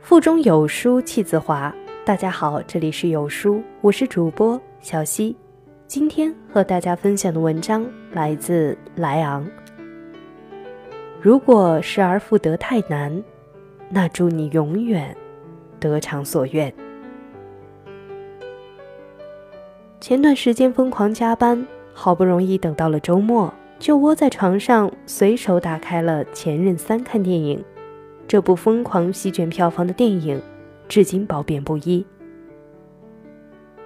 腹中有书气自华。大家好，这里是有书，我是主播小溪。今天和大家分享的文章来自莱昂。如果失而复得太难，那祝你永远得偿所愿。前段时间疯狂加班，好不容易等到了周末，就窝在床上随手打开了《前任三》看电影。这部疯狂席卷票房的电影，至今褒贬不一。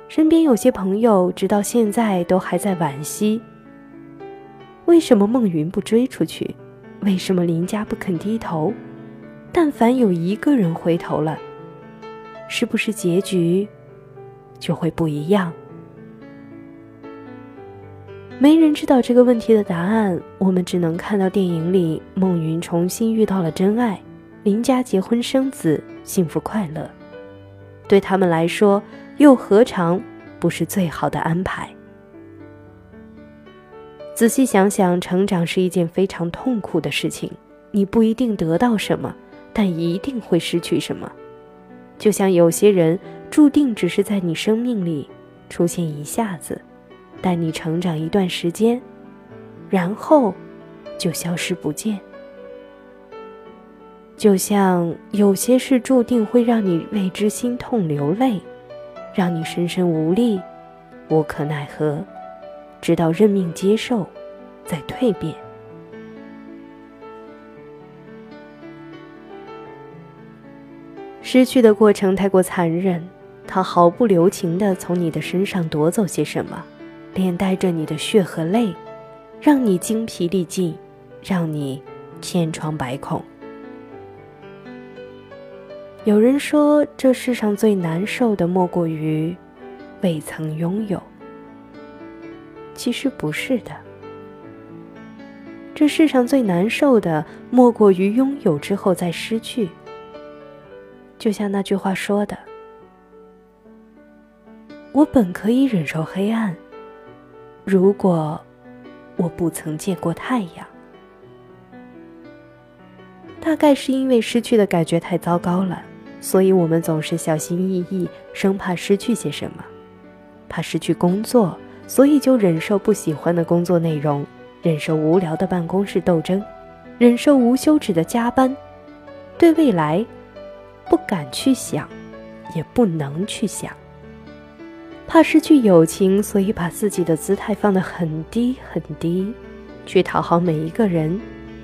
身边有些朋友直到现在都还在惋惜：为什么孟云不追出去？为什么林家不肯低头？但凡有一个人回头了，是不是结局就会不一样？没人知道这个问题的答案，我们只能看到电影里孟云重新遇到了真爱，林家结婚生子，幸福快乐。对他们来说，又何尝不是最好的安排？仔细想想，成长是一件非常痛苦的事情。你不一定得到什么，但一定会失去什么。就像有些人注定只是在你生命里出现一下子，带你成长一段时间，然后就消失不见。就像有些事注定会让你为之心痛流泪，让你深深无力、无可奈何，直到认命接受，再蜕变。失去的过程太过残忍，它毫不留情地从你的身上夺走些什么，连带着你的血和泪，让你精疲力尽，让你千疮百孔。有人说，这世上最难受的莫过于未曾拥有。其实不是的，这世上最难受的莫过于拥有之后再失去。就像那句话说的：“我本可以忍受黑暗，如果我不曾见过太阳。”大概是因为失去的感觉太糟糕了。所以，我们总是小心翼翼，生怕失去些什么，怕失去工作，所以就忍受不喜欢的工作内容，忍受无聊的办公室斗争，忍受无休止的加班，对未来不敢去想，也不能去想。怕失去友情，所以把自己的姿态放得很低很低，去讨好每一个人，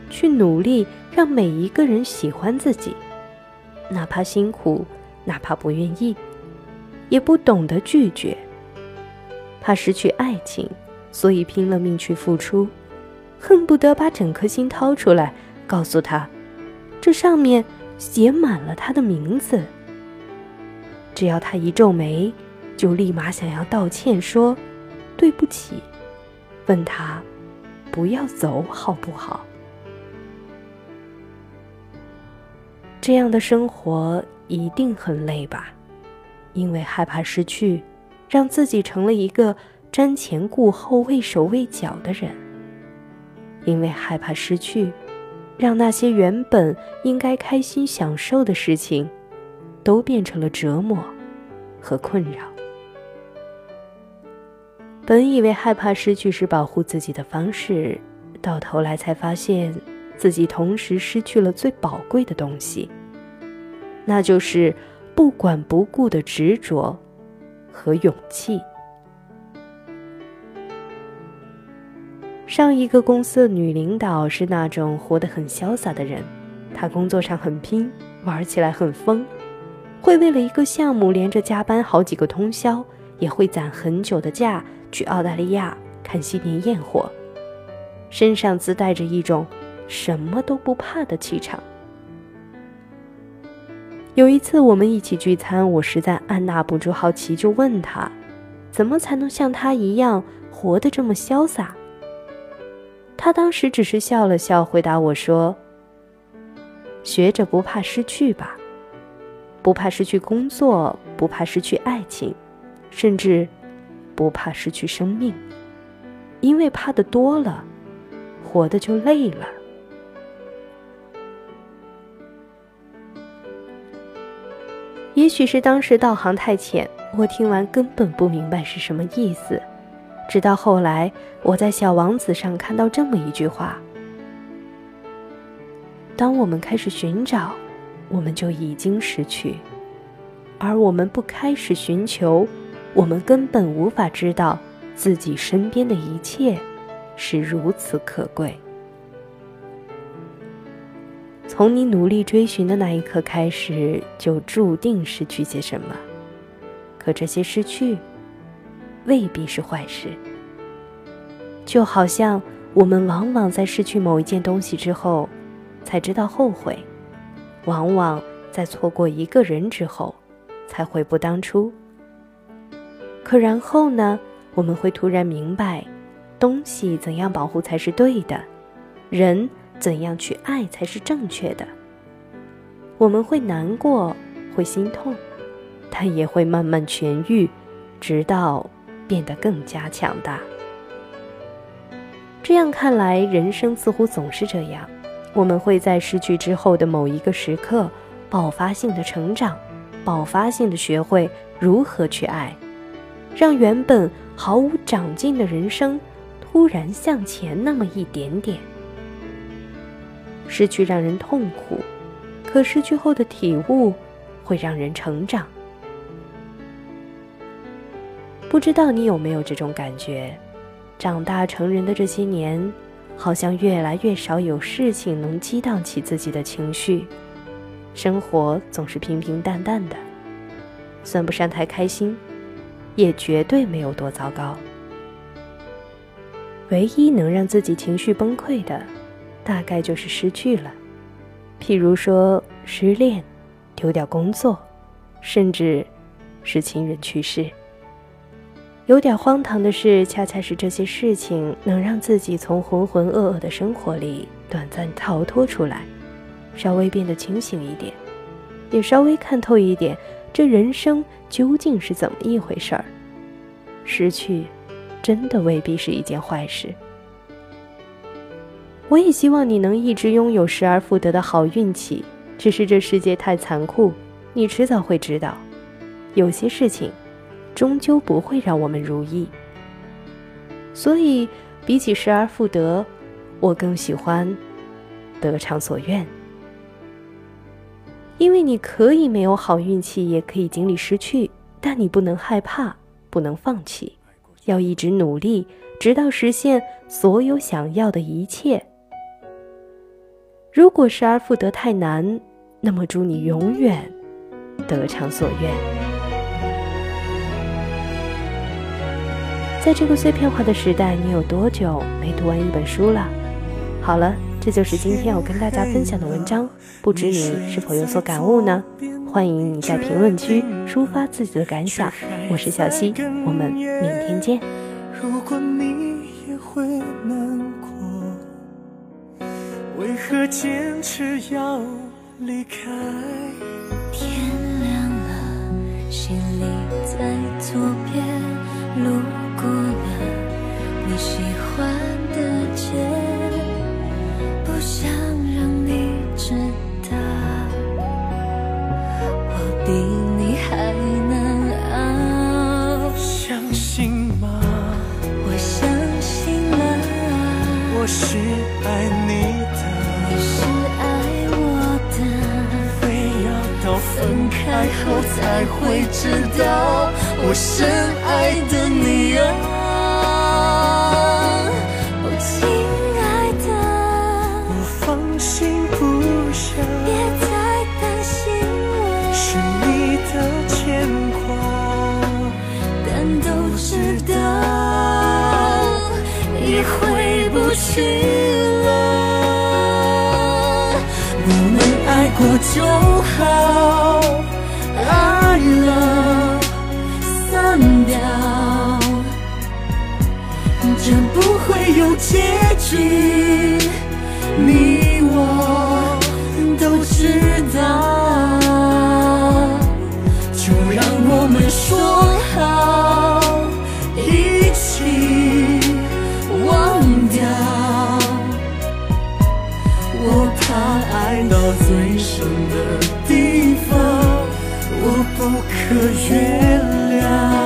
去努力让每一个人喜欢自己。哪怕辛苦，哪怕不愿意，也不懂得拒绝。怕失去爱情，所以拼了命去付出，恨不得把整颗心掏出来，告诉他，这上面写满了他的名字。只要他一皱眉，就立马想要道歉，说对不起，问他不要走好不好。这样的生活一定很累吧？因为害怕失去，让自己成了一个瞻前顾后、畏手畏脚的人。因为害怕失去，让那些原本应该开心享受的事情，都变成了折磨和困扰。本以为害怕失去是保护自己的方式，到头来才发现。自己同时失去了最宝贵的东西，那就是不管不顾的执着和勇气。上一个公司的女领导是那种活得很潇洒的人，她工作上很拼，玩起来很疯，会为了一个项目连着加班好几个通宵，也会攒很久的假去澳大利亚看新年焰火，身上自带着一种。什么都不怕的气场。有一次我们一起聚餐，我实在按捺不住好奇，就问他：“怎么才能像他一样活得这么潇洒？”他当时只是笑了笑，回答我说：“学着不怕失去吧，不怕失去工作，不怕失去爱情，甚至不怕失去生命，因为怕的多了，活的就累了。”也许是当时道行太浅，我听完根本不明白是什么意思。直到后来，我在《小王子》上看到这么一句话：“当我们开始寻找，我们就已经失去；而我们不开始寻求，我们根本无法知道自己身边的一切是如此可贵。”从你努力追寻的那一刻开始，就注定失去些什么。可这些失去，未必是坏事。就好像我们往往在失去某一件东西之后，才知道后悔；往往在错过一个人之后，才悔不当初。可然后呢？我们会突然明白，东西怎样保护才是对的，人怎样去爱才是正确的。我们会难过，会心痛，但也会慢慢痊愈，直到。变得更加强大。这样看来，人生似乎总是这样：我们会在失去之后的某一个时刻，爆发性的成长，爆发性的学会如何去爱，让原本毫无长进的人生突然向前那么一点点。失去让人痛苦，可失去后的体悟会让人成长。不知道你有没有这种感觉？长大成人的这些年，好像越来越少有事情能激荡起自己的情绪，生活总是平平淡淡的，算不上太开心，也绝对没有多糟糕。唯一能让自己情绪崩溃的，大概就是失去了，譬如说失恋、丢掉工作，甚至是亲人去世。有点荒唐的是，恰恰是这些事情能让自己从浑浑噩噩的生活里短暂逃脱出来，稍微变得清醒一点，也稍微看透一点这人生究竟是怎么一回事儿。失去，真的未必是一件坏事。我也希望你能一直拥有失而复得的好运气，只是这世界太残酷，你迟早会知道，有些事情。终究不会让我们如意，所以比起失而复得，我更喜欢得偿所愿。因为你可以没有好运气，也可以经历失去，但你不能害怕，不能放弃，要一直努力，直到实现所有想要的一切。如果失而复得太难，那么祝你永远得偿所愿。在这个碎片化的时代，你有多久没读完一本书了？好了，这就是今天我跟大家分享的文章。不知你是否有所感悟呢？欢迎你在评论区抒发自己的感想。我是小溪，我们明天见。如果你也会难过，为何坚持要离开？天亮了，心里在左边路。过了你喜欢的街，不想让你知道，我比你还难熬。相信吗？我相信了。我是爱，你开后才会知道，我深爱的你啊。结局，你我都知道，就让我们说好。一起忘掉。我怕爱到最深的地方。我不可原谅。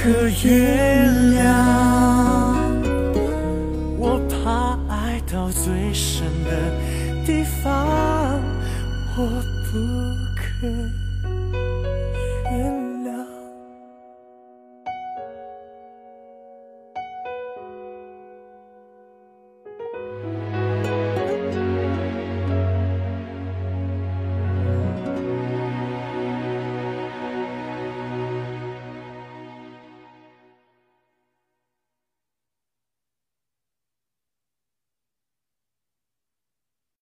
和月亮。